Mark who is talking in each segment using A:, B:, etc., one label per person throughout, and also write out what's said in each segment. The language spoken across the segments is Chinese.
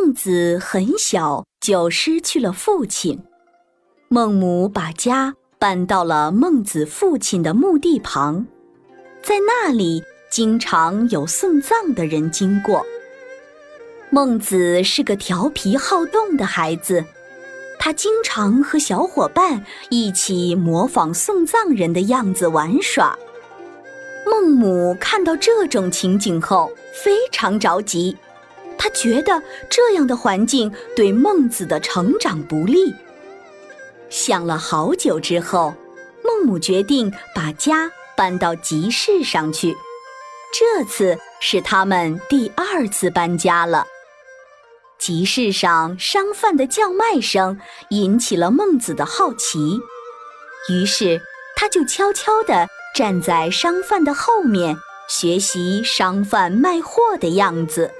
A: 孟子很小就失去了父亲，孟母把家搬到了孟子父亲的墓地旁，在那里经常有送葬的人经过。孟子是个调皮好动的孩子，他经常和小伙伴一起模仿送葬人的样子玩耍。孟母看到这种情景后，非常着急。他觉得这样的环境对孟子的成长不利。想了好久之后，孟母决定把家搬到集市上去。这次是他们第二次搬家了。集市上商贩的叫卖声引起了孟子的好奇，于是他就悄悄地站在商贩的后面，学习商贩卖货的样子。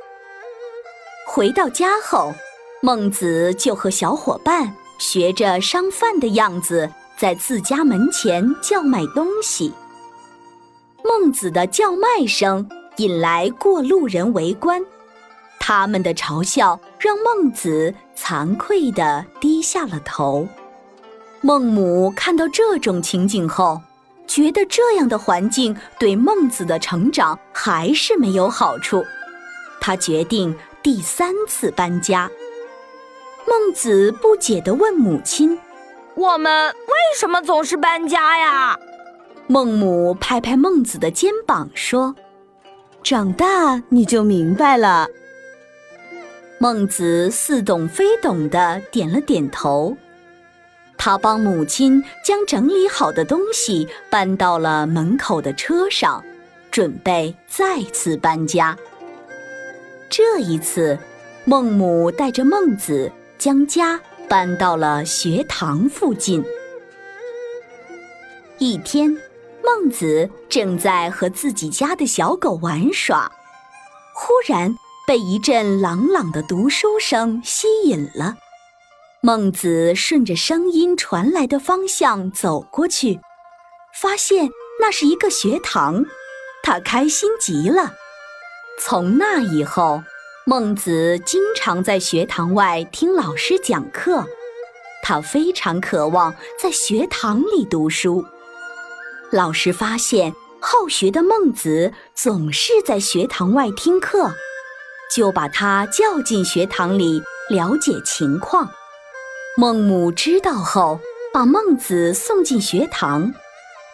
A: 回到家后，孟子就和小伙伴学着商贩的样子，在自家门前叫卖东西。孟子的叫卖声引来过路人围观，他们的嘲笑让孟子惭愧地低下了头。孟母看到这种情景后，觉得这样的环境对孟子的成长还是没有好处，他决定。第三次搬家，孟子不解地问母亲：“
B: 我们为什么总是搬家呀？”
A: 孟母拍拍孟子的肩膀说：“
C: 长大你就明白了。”
A: 孟子似懂非懂地点了点头。他帮母亲将整理好的东西搬到了门口的车上，准备再次搬家。这一次，孟母带着孟子将家搬到了学堂附近。一天，孟子正在和自己家的小狗玩耍，忽然被一阵朗朗的读书声吸引了。孟子顺着声音传来的方向走过去，发现那是一个学堂，他开心极了。从那以后，孟子经常在学堂外听老师讲课。他非常渴望在学堂里读书。老师发现好学的孟子总是在学堂外听课，就把他叫进学堂里了解情况。孟母知道后，把孟子送进学堂。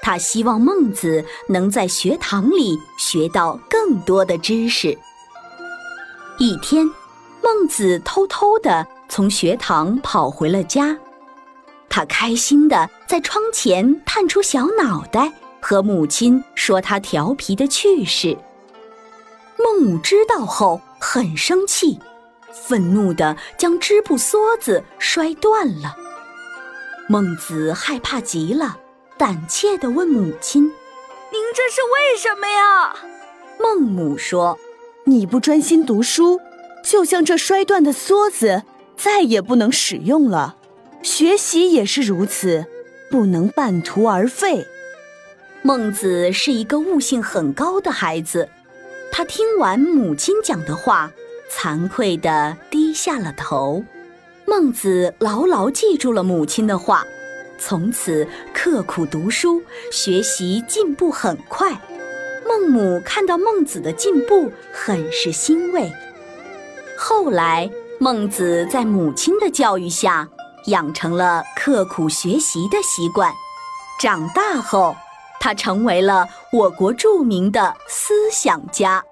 A: 他希望孟子能在学堂里学到更多的知识。一天，孟子偷偷地从学堂跑回了家，他开心地在窗前探出小脑袋，和母亲说他调皮的趣事。孟母知道后很生气，愤怒地将织布梭子摔断了。孟子害怕极了。胆怯地问母亲：“
B: 您这是为什么呀？”
A: 孟母说：“
C: 你不专心读书，就像这摔断的梭子，再也不能使用了。学习也是如此，不能半途而废。”
A: 孟子是一个悟性很高的孩子，他听完母亲讲的话，惭愧地低下了头。孟子牢牢记住了母亲的话。从此刻苦读书，学习进步很快。孟母看到孟子的进步，很是欣慰。后来，孟子在母亲的教育下，养成了刻苦学习的习惯。长大后，他成为了我国著名的思想家。